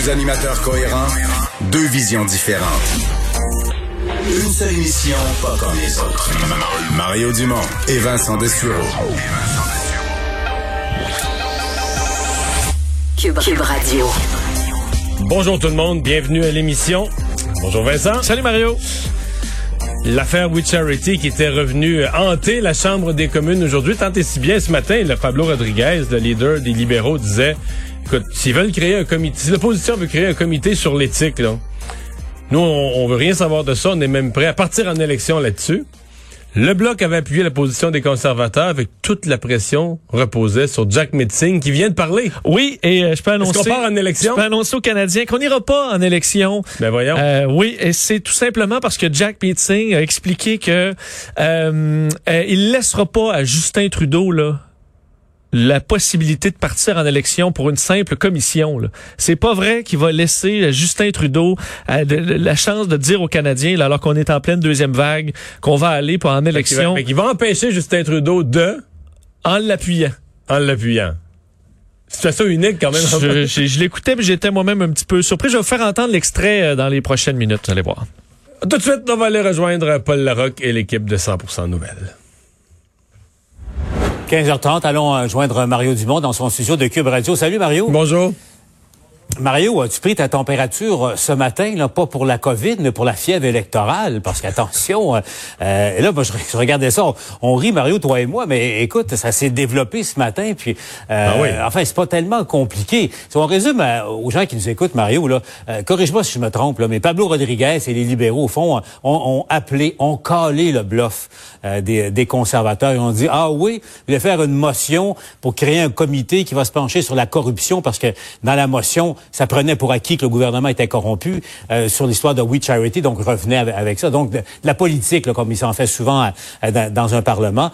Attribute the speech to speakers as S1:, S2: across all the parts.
S1: Deux, animateurs cohérents, deux visions différentes. Une seule émission, pas comme les autres. Mario Dumont et Vincent Dessureau.
S2: Cube, Radio.
S3: Bonjour tout le monde, bienvenue à l'émission. Bonjour Vincent.
S4: Salut Mario.
S3: L'affaire We Charity qui était revenue hanter la Chambre des communes aujourd'hui, tant et si bien ce matin, le Pablo Rodriguez, le leader des libéraux, disait écoute, s'ils veulent créer un comité, si l'opposition veut créer un comité sur l'éthique, là, nous, on, veut rien savoir de ça. On est même prêt à partir en élection là-dessus. Le bloc avait appuyé la position des conservateurs avec toute la pression reposée sur Jack Metzing qui vient de parler.
S4: Oui, et euh, je peux annoncer.
S3: Qu'on part en élection?
S4: Je peux annoncer aux Canadiens qu'on n'ira pas en élection.
S3: Ben voyons.
S4: Euh, oui, et c'est tout simplement parce que Jack Metzing a expliqué que euh, euh, il laissera pas à Justin Trudeau là la possibilité de partir en élection pour une simple commission. C'est pas vrai qu'il va laisser Justin Trudeau euh, la chance de dire aux Canadiens, alors qu'on est en pleine deuxième vague, qu'on va aller pour en élection.
S3: Mais qu'il va, empêcher Justin Trudeau de...
S4: En l'appuyant.
S3: En l'appuyant. Situation unique quand même.
S4: Je, je, l'écoutais, mais j'étais moi-même un petit peu surpris. Je vais vous faire entendre l'extrait euh, dans les prochaines minutes. Vous allez voir.
S3: Tout de suite, on va aller rejoindre Paul Larocque et l'équipe de 100% Nouvelles.
S5: 15h30, allons euh, joindre Mario Dumont dans son studio de Cube Radio. Salut Mario.
S3: Bonjour.
S5: Mario, as-tu pris ta température euh, ce matin, là, pas pour la COVID, mais pour la fièvre électorale? Parce qu'attention, euh, euh là, moi, je, regardais ça, on, rit, Mario, toi et moi, mais écoute, ça s'est développé ce matin, puis euh, ah oui. enfin, c'est pas tellement compliqué. Si on résume aux gens qui nous écoutent, Mario, là, corrige-moi si je me trompe, là, mais Pablo Rodriguez et les libéraux, au fond, ont, ont appelé, ont calé le bluff des, des, conservateurs. Ils ont dit, ah oui, il va faire une motion pour créer un comité qui va se pencher sur la corruption, parce que dans la motion, ça prenait pour acquis que le gouvernement était corrompu euh, sur l'histoire de We Charity, donc revenait avec, ça. Donc, de, la politique, comme il s'en fait souvent euh, dans, un Parlement.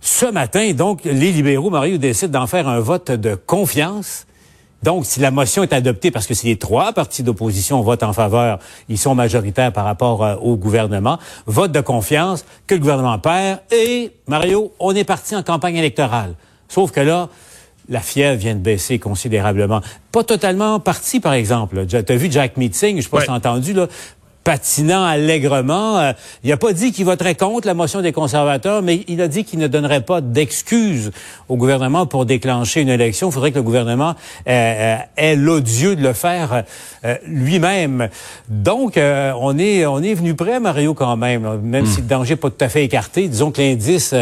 S5: Ce matin, donc, les libéraux, Mario, décident d'en faire un vote de confiance. Donc, si la motion est adoptée, parce que si les trois partis d'opposition votent en faveur, ils sont majoritaires par rapport euh, au gouvernement, vote de confiance que le gouvernement perd, et, Mario, on est parti en campagne électorale. Sauf que là, la fièvre vient de baisser considérablement. Pas totalement parti, par exemple. Tu as vu Jack Meeting, je sais pas si entendu, là, patinant allègrement. Euh, il n'a pas dit qu'il voterait contre la motion des conservateurs, mais il a dit qu'il ne donnerait pas d'excuses au gouvernement pour déclencher une élection. Il faudrait que le gouvernement euh, euh ait l'odieux de le faire euh, lui-même. Donc, on est on est venu prêt, Mario, quand même, même si le danger n'est pas tout à fait écarté. Disons que l'indice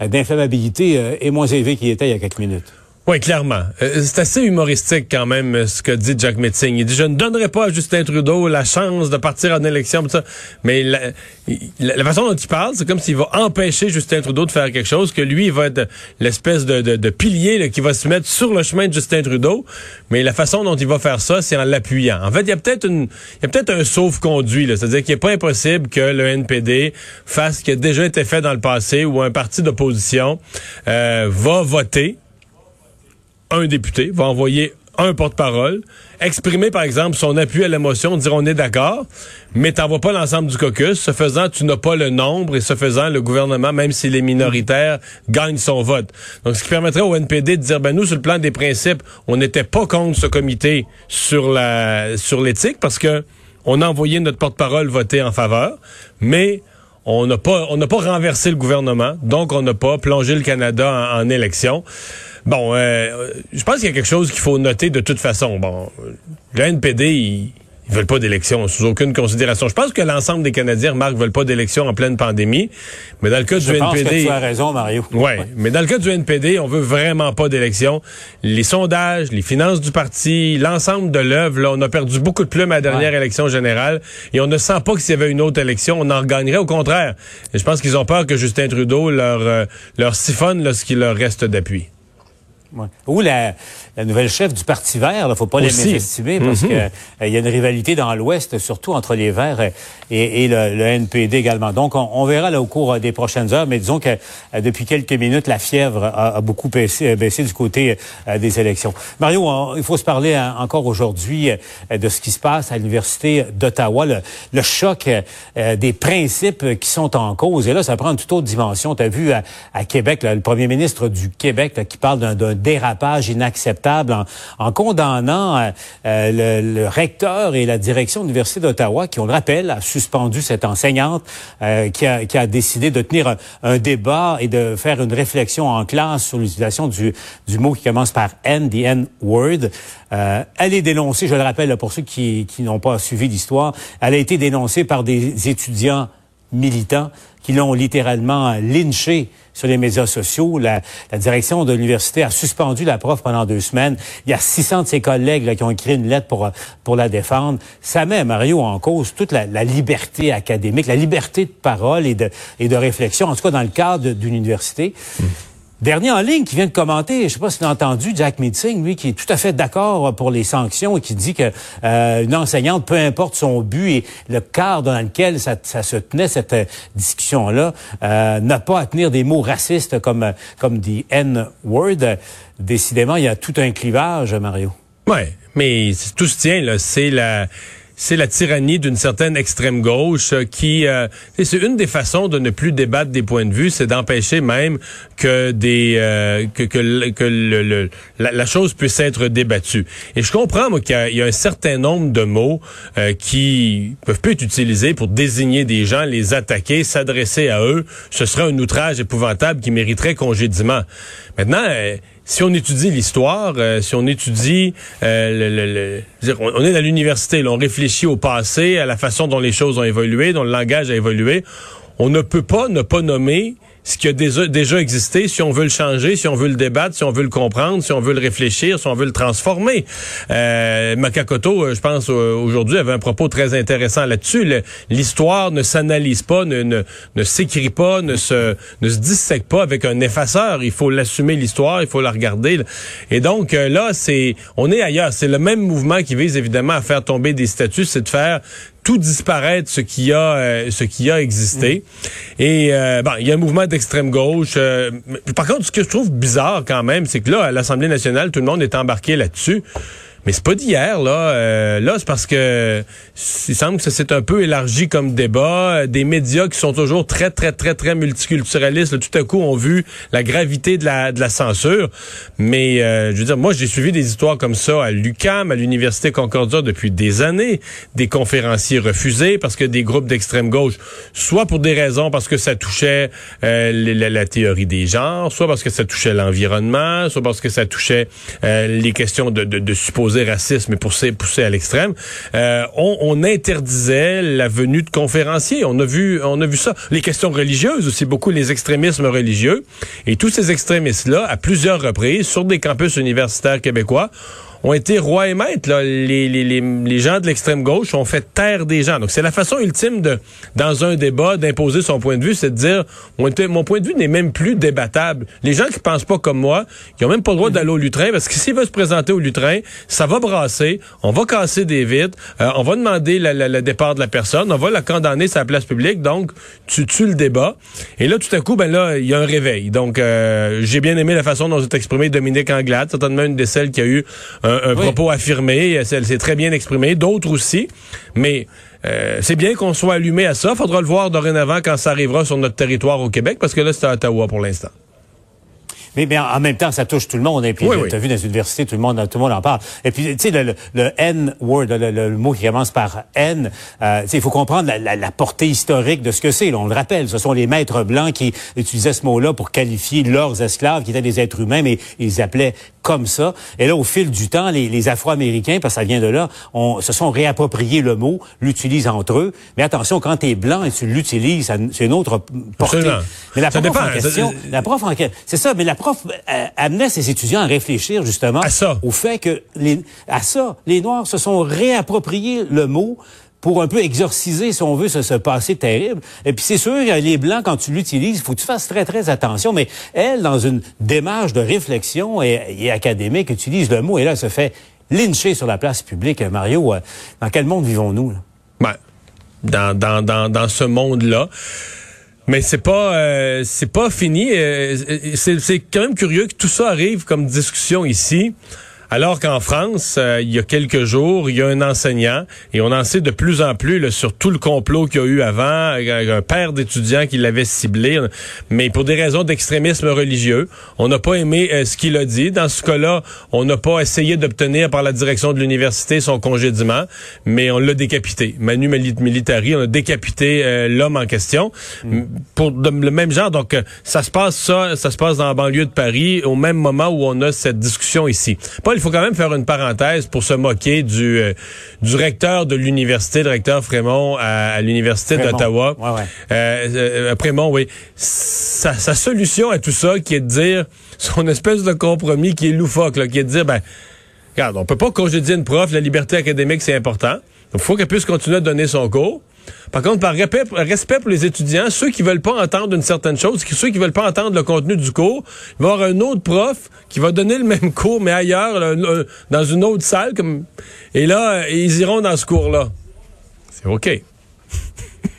S5: d'inflammabilité est moins élevé qu'il était il y a quelques minutes.
S3: Oui, clairement. Euh, c'est assez humoristique quand même euh, ce que dit Jack Metzing. Il dit je ne donnerai pas à Justin Trudeau la chance de partir en élection, ça. mais la, la, façon dont il parle, c'est comme s'il va empêcher Justin Trudeau de faire quelque chose, que lui il va être l'espèce de, de, de, pilier qui va se mettre sur le chemin de Justin Trudeau. Mais la façon dont il va faire ça, c'est en l'appuyant. En fait, il y a peut-être une, il y a peut-être un sauf-conduit, c'est-à-dire qu'il n'est pas impossible que le NPD fasse ce qui a déjà été fait dans le passé, où un parti d'opposition euh, va voter un député, va envoyer un porte-parole, exprimer par exemple son appui à l'émotion, dire on est d'accord, mais t'envoies pas l'ensemble du caucus. Ce faisant, tu n'as pas le nombre et ce faisant, le gouvernement, même s'il est minoritaire, gagne son vote. Donc, ce qui permettrait au NPD de dire, ben nous, sur le plan des principes, on n'était pas contre ce comité sur la sur l'éthique parce que on a envoyé notre porte-parole voter en faveur, mais on n'a pas pas renversé le gouvernement, donc on n'a pas plongé le Canada en élection. Bon, euh, je pense qu'il y a quelque chose qu'il faut noter de toute façon. Bon, le NPD, ils veulent pas d'élection sous aucune considération. Je pense que l'ensemble des Canadiens, Marc, veulent pas d'élection en pleine pandémie. Mais dans le cas
S5: Je
S3: du
S5: pense
S3: NPD.
S5: que tu as raison, Mario.
S3: Ouais, mais dans le cas du NPD, on veut vraiment pas d'élection. Les sondages, les finances du parti, l'ensemble de l'œuvre, là, on a perdu beaucoup de plumes à la dernière élection générale et on ne sent pas que s'il y avait une autre élection, on en gagnerait. Au contraire. Et je pense qu'ils ont peur que Justin Trudeau leur, euh, leur siphonne là, ce qui leur reste d'appui.
S5: Ouais. Ou la, la nouvelle chef du Parti vert, il ne faut pas les mésestimer parce
S3: Mhm.
S5: que euh, il y a une rivalité dans l'Ouest, surtout entre les Verts et, le, le NPD également. Donc, on, on verra là au cours euh, des prochaines heures, mais disons que euh, depuis quelques minutes, la fièvre a, a beaucoup baissé, euh, baissé du côté euh, des élections. Mario, on- il faut se parler hein, encore aujourd'hui euh, de ce qui se passe à l'Université d'Ottawa, le, le choc euh, des principes qui sont en cause. Et là, ça prend une toute autre dimension. Tu as vu à, à Québec, là, le premier ministre du Québec là, qui parle d'un- d'un dérapage inacceptable en, condamnant euh, euh, le, le recteur et la direction de l'Université d'Ottawa qui, on le rappelle, a suspendu cette enseignante euh, qui, a, qui a décidé de tenir un, débat et de faire une réflexion en classe sur l'utilisation du, du mot qui commence par N, the N-word. Euh, elle est dénoncée, je le rappelle pour ceux qui, qui n'ont pas suivi l'histoire, elle a été dénoncée par des étudiants militants qui l'ont littéralement lynché sur les médias sociaux. La, la direction de l'université a suspendu la prof pendant deux semaines. Il y a 600 de ses collègues là, qui ont écrit une lettre pour, pour la défendre. Ça met, Mario, en cause toute la, la liberté académique, la liberté de parole et de, et de réflexion, en tout cas dans le cadre d'une université. Dernier en ligne qui vient de commenter, je sais pas si tu l'as entendu, Jack Meeting, lui, qui est tout à fait d'accord pour les sanctions et qui dit que euh, une enseignante, peu importe son but et le cadre dans lequel ça, se tenait cette euh, discussion-là, euh, n'a pas à tenir des mots racistes comme comme dit N-word. Décidément, il y a tout un clivage, Mario.
S3: Ouais, mais tout se tient là, c'est la c'est la tyrannie d'une certaine extrême gauche euh, qui euh, c'est une des façons de ne plus débattre des points de vue, c'est d'empêcher même que des euh, que que, que le- le- la, chose puisse être débattue. Et je comprends moi qu'il y y a un certain nombre de mots euh, qui peuvent plus être utilisés pour désigner des gens, les attaquer, s'adresser à eux. Ce serait un outrage épouvantable qui mériterait congédiement. Maintenant. Si on étudie l'histoire, euh, si on étudie, euh, le, on, est à l'université, on réfléchit au passé, à la façon dont les choses ont évolué, dont le langage a évolué, on ne peut pas ne pas nommer ce qui a déjà, déjà existé si on veut le changer, si on veut le débattre, si on veut le comprendre, si on veut le réfléchir, si on veut le transformer. Euh, Makakoto, euh, je pense, euh, aujourd'hui, avait un propos très intéressant là-dessus. L'histoire ne s'analyse pas, ne, ne, ne s'écrit pas, ne se, ne se dissèque pas avec un effaceur. Il faut l'assumer, l'histoire, il faut la regarder. Et donc, euh, là, c'est, on est ailleurs. C'est le même mouvement qui vise évidemment à faire tomber des statuts, c'est de faire tout disparaître ce qui a euh, ce qui a existé. Et euh, bon, il y a un mouvement d'extrême gauche. euh, par contre, ce que je trouve bizarre quand même, c'est que là, à l'Assemblée nationale, tout le monde est embarqué là-dessus. Mais c'est pas d'hier, là. Euh, là, c'est parce que il semble que ça s'est un peu élargi comme débat. Des médias qui sont toujours très, très, très, très multiculturalistes, là, tout à coup, ont vu la gravité de la, de la censure. Mais, euh, je veux dire, moi, j'ai suivi des histoires comme ça à l'UCAM, à l'Université Concordia depuis des années. Des conférenciers refusés parce que des groupes d'extrême gauche, soit pour des raisons parce que ça touchait euh, la, théorie des genres, soit parce que ça touchait l'environnement, soit parce que ça touchait euh, les questions de, de, de racisme et poussé, poussé à l'extrême, euh, on, on interdisait la venue de conférenciers. On a vu, on a vu ça. Les questions religieuses aussi, beaucoup les extrémismes religieux. Et tous ces extrémistes-là, à plusieurs reprises, sur des campus universitaires québécois, ont été rois et maîtres. Là. Les, les, les, les gens de l'extrême gauche ont fait taire des gens. Donc c'est la façon ultime de, dans un débat, d'imposer son point de vue, c'est de dire mon, point de vue n'est même plus débattable. Les gens qui pensent pas comme moi, ils ont même pas le droit d'aller au lutrin parce que s'ils veulent se présenter au lutrin, ça va brasser, on va casser des vitres, euh, on va demander le départ de la personne, on va la condamner sur la place publique. Donc tu tues le débat. Et là tout à coup, ben là il y a un réveil. Donc euh, j'ai bien aimé la façon dont s'est exprimé Dominique Anglade, certainement une des celles qui a eu un
S5: Oui.
S3: propos affirmé. Elle s'est très bien exprimée. D'autres aussi. Mais euh, c'est bien qu'on soit allumé à ça. Faudra le voir dorénavant quand ça arrivera sur notre territoire au Québec, parce que là, c'est à Ottawa pour l'instant.
S5: Mais, mais en même temps, ça touche tout le monde. Et puis,
S3: Oui,
S5: tu
S3: oui.
S5: as vu dans les universités, tout le monde, tout le monde en parle. Et puis, tu sais, le, le, le N-word, le, le- le mot qui commence par N, euh, tu sais, il faut comprendre la, la- la portée historique de ce que c'est. On le rappelle, ce sont les maîtres blancs qui utilisaient ce mot-là pour qualifier leurs esclaves, qui étaient des êtres humains, mais ils appelaient comme ça. Et là, au fil du temps, les, les Afro-Américains, parce que ça vient de là, on, se sont réappropriés le mot, l'utilisent entre eux. Mais attention, quand tu es blanc et tu l'utilises, c'est une autre portée.
S3: Absolument.
S5: Mais la prof en question, la prof en c'est ça, mais la prof euh, amenait ses étudiants à réfléchir justement
S3: À ça.
S5: au fait que les, à ça, les Noirs se sont réappropriés le mot pour un peu exorciser, si on veut, ce, ce passé terrible. Et puis c'est sûr, les Blancs, quand tu l'utilises, il faut que tu fasses très, très attention. Mais elle, dans une démarche de réflexion et, et académique, utilise le mot et là, elle se fait lyncher sur la place publique. Mario, euh, dans quel monde vivons-nous?
S3: Ben, dans, dans, dans, dans ce monde-là. Mais c'est pas euh, c'est pas fini. Euh, c'est c'est quand même curieux que tout ça arrive comme discussion ici. Alors qu'en France, euh, il y a quelques jours, il y a un enseignant, et on en sait de plus en plus là, sur tout le complot qu'il y a eu avant, euh, un père d'étudiants qui l'avait ciblé, mais pour des raisons d'extrémisme religieux. On n'a pas aimé euh, ce qu'il a dit. Dans ce cas-là, on n'a pas essayé d'obtenir par la direction de l'université son congédiement, mais on l'a décapité. Manu Mili- Militari, on a décapité euh, l'homme en question. M- Pour de- le même genre, donc ça se passe ça, ça se passe dans la banlieue de Paris au même moment où on a cette discussion ici. Paul, il faut quand même faire une parenthèse pour se moquer du, euh, du recteur de l'université, le recteur Frémont à, à l'université d'Ottawa.
S5: Ouais, ouais.
S3: Euh, euh, Frémont, oui. Sa, sa solution à tout ça, qui est de dire son espèce de compromis qui est loufoque, là, qui est de dire, ben, regarde, on peut pas congédier une prof, la liberté académique, c'est important. Il faut qu'elle puisse continuer à donner son cours. Par contre, par respect, pour les étudiants, ceux qui veulent pas entendre une certaine chose, ceux qui veulent pas entendre le contenu du cours, il va y avoir un autre prof qui va donner le même cours, mais ailleurs, dans une autre salle. Et là, ils iront dans ce cours-là. C'est OK.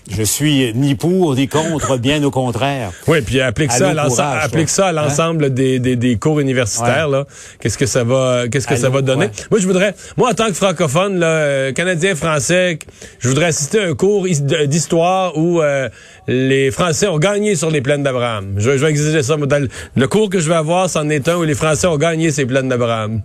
S5: Je suis ni pour ni contre, bien au contraire.
S3: Oui, puis applique ça à applique ça à l'ensemble des, des, des cours universitaires là. Qu'est-ce que ça va qu'est-ce que ça va donner?
S5: ouais.
S3: Moi je voudrais moi en tant que francophone là, euh, canadien français, je voudrais assister à un cours d'histoire où euh, les Français ont gagné sur les plaines d'Abraham. Je, je vais exiger ça dans le, le cours que je vais avoir, c'en est un où les Français ont gagné ces plaines d'Abraham.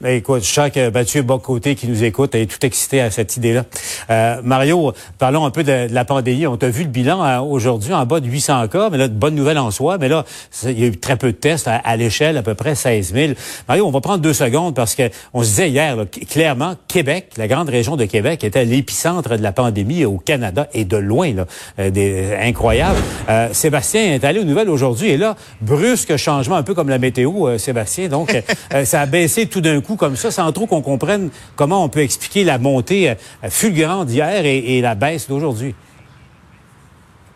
S5: Ben, écoute, je sens que Mathieu Bocoté qui nous écoute est tout excité à cette idée-là. Euh, Mario, parlons un peu de, de la pandémie. On t'a vu le bilan hein, aujourd'hui en bas de 800 cas, mais là, de bonne nouvelle en soi. Mais là, il y a eu très peu de tests à, à l'échelle, à peu près 16 000. Mario, on va prendre deux secondes parce que on se disait hier, là, clairement, Québec, la grande région de Québec, était l'épicentre de la pandémie au Canada et de loin, là, euh, des, incroyable. Euh, Sébastien est allé aux nouvelles aujourd'hui et là, brusque changement, un peu comme la météo, euh, Sébastien. Donc, euh, ça a baissé tout d'un coup comme ça, sans trop qu'on comprenne comment on peut expliquer la montée euh, fulgurante d'hier et, la baisse d'aujourd'hui.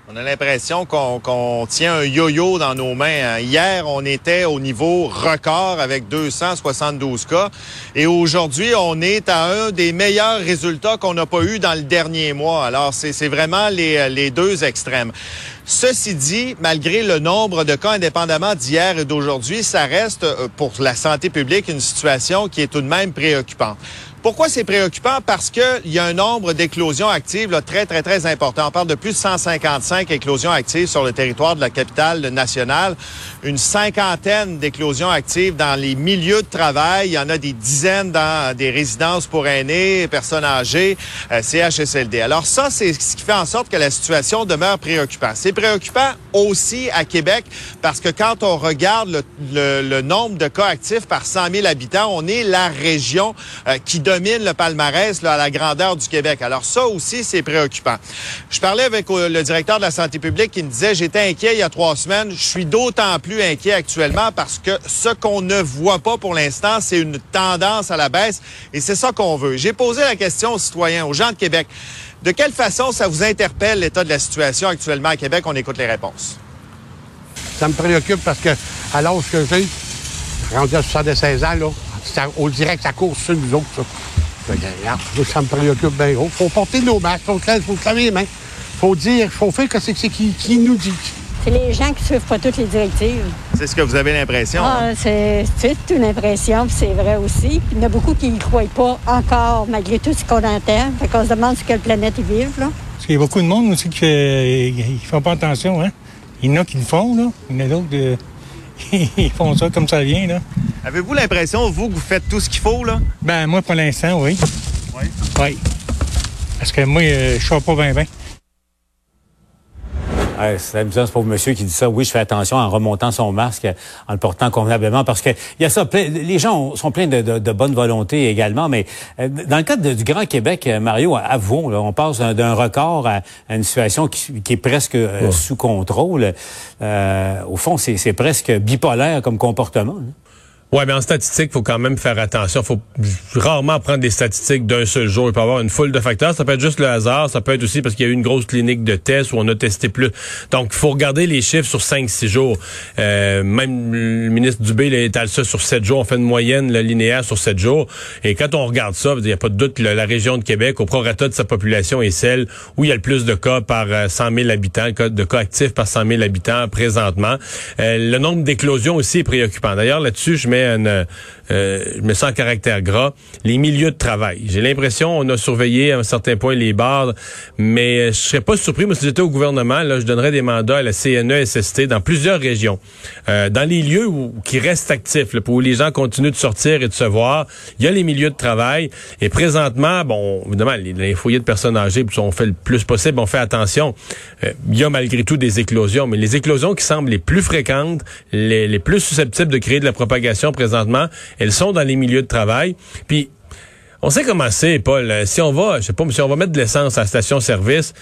S6: On a l'impression qu'on tient un yo-yo dans nos mains. hein. Hier, on était au niveau record avec 272 cas. Et aujourd'hui, on est à un des meilleurs résultats qu'on n'a pas eu dans le dernier mois. Alors, c'est vraiment les deux extrêmes. Ceci dit, malgré le nombre de cas indépendamment d'hier et d'aujourd'hui, ça reste euh, pour la santé publique une situation qui est tout de même préoccupante. Pourquoi c'est préoccupant? Parce qu'il y a un nombre d'éclosions actives là, très, très, très important. On parle de plus de 155 éclosions actives sur le territoire de la capitale nationale, une cinquantaine d'éclosions actives dans les milieux de travail. Il y en a des dizaines dans des résidences pour aînés, personnes âgées, euh, CHSLD. Alors ça, c'est ce qui fait en sorte que la situation demeure préoccupante. C'est préoccupant aussi à Québec parce que quand on regarde le, le- le nombre de cas actifs par 100 000 habitants, on est la région euh, qui domine le palmarès là, à la grandeur du Québec. Alors ça aussi, c'est préoccupant. Je parlais avec euh, le directeur de la santé publique qui me disait, j'étais inquiet il y a trois semaines. Je suis d'autant plus inquiet actuellement parce que ce qu'on ne voit pas pour l'instant, c'est une tendance à la baisse et c'est ça qu'on veut. J'ai posé la question aux citoyens, aux gens de Québec. De quelle façon ça vous interpelle l'état de la situation actuellement à Québec? On écoute les réponses.
S7: Ça me préoccupe parce que à l'âge que j'ai, rendu à 76 ans, là, ça, on dirait que ça court sur nous autres, ça. Me préoccupe bien gros. Faut porter nos masques, faut se laver- les mains. Faut dire, faut faire que c'est qui, qui nous dit.
S8: C'est les gens qui suivent pas toutes les directives.
S6: C'est ce que vous avez l'impression. hein?
S8: Ah, c'est c'est une impression, puis c'est vrai aussi. Il y en a beaucoup qui n'y croient pas encore, malgré tout ce qu'on entend. Fait qu'on se demande sur quelle planète ils vivent, là.
S9: Parce qu'il y a beaucoup de monde aussi qui ne font pas attention. Hein? Il y en a qui le font, là. Il y en a d'autres euh, ils font ça comme ça vient, là.
S6: Avez-vous l'impression, vous, que vous faites tout ce qu'il faut, là?
S9: Ben, moi, pour l'instant, oui.
S6: Oui.
S9: Oui. Parce que moi, euh, je sors pas bien, bien.
S5: Ouais, c'est amusant, ce pauvre monsieur qui dit ça. Oui, je fais attention en remontant son masque, en le portant convenablement, parce que il y a ça. plein- les gens ont- sont pleins de, de- de bonne volonté également, mais euh, dans le cadre de- du Grand Québec, euh, Mario, avouons, là, on passe d'un- record à, à une situation qui, qui est presque euh, sous contrôle. Euh, au fond, c'est c'est presque bipolaire comme comportement. hein.
S3: Ouais, mais en statistique, faut quand même faire attention. faut rarement prendre des statistiques d'un seul jour. Il peut y avoir une foule de facteurs. Ça peut être juste le hasard. Ça peut être aussi parce qu'il y a eu une grosse clinique de tests où on a testé plus. Donc, il faut regarder les chiffres sur 5-6 jours. Euh, même le ministre Dubé il étale ça sur 7 jours. On fait une moyenne linéaire sur 7 jours. Et quand on regarde ça, il n'y a pas de doute que la, région de Québec, au prorata de sa population, est celle où il y a le plus de cas par euh, 100 000 habitants, de cas actifs par 100 000 habitants présentement. Euh, le nombre d'éclosions aussi est préoccupant. D'ailleurs, là-dessus, je mets euh, je mets ça en caractère gras. Les milieux de travail. J'ai l'impression on a surveillé à un certain point les bars, mais euh, je serais pas surpris, moi, si j'étais au gouvernement, là, je donnerais des mandats à la CNE, SST dans plusieurs régions. Euh, dans les lieux où, qui restent actifs, là, où les gens continuent de sortir et de se voir, il y a les milieux de travail. Et présentement, bon, évidemment, les, foyers de personnes âgées, on fait le plus possible, on fait attention. Il y a malgré tout des éclosions, mais les éclosions qui semblent les plus fréquentes, les plus susceptibles de créer de la propagation présentement, elles sont dans les milieux de travail. Puis on sait comment c'est, Paul. Euh, Si on va, je sais pas, si on va mettre de l'essence à la station-service,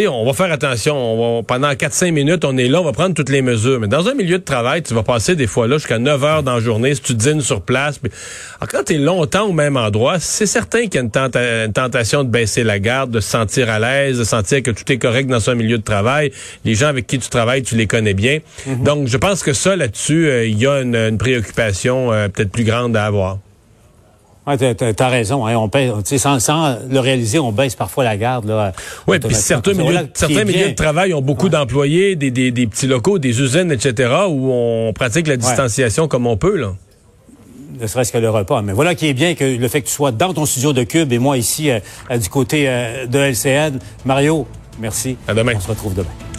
S3: sais, on va faire attention. On va, pendant 4-5 minutes, on est là, on va prendre toutes les mesures. Mais dans un milieu de travail, tu vas passer des fois là jusqu'à 9 heures dans la journée si tu dînes sur place. Puis- Alors, quand tu es longtemps au même endroit, c'est certain qu'il y a une, tenta- une tentation de baisser la garde, de se sentir à l'aise, de sentir que tout est correct dans un milieu de travail. Les gens avec qui tu travailles, tu les connais bien. Donc, je pense que ça, là-dessus, euh, il y a une, une préoccupation euh, peut-être plus grande à avoir.
S5: Ouais, t'as, raison. Hein, on pèse, tu sais, sans, sans le réaliser, on baisse parfois la garde. Là,
S3: Oui, puis certains, milieux, certains de travail ont beaucoup d'employés, des, des, des petits locaux, des usines, etc., où on pratique la distanciation comme on peut. Là.
S5: ne serait-ce que le repas. Mais voilà qui est bien que le fait que tu sois dans ton studio de Cube et moi ici euh, euh, du côté euh, de LCN. Mario, merci.
S3: À demain.
S5: On se retrouve demain.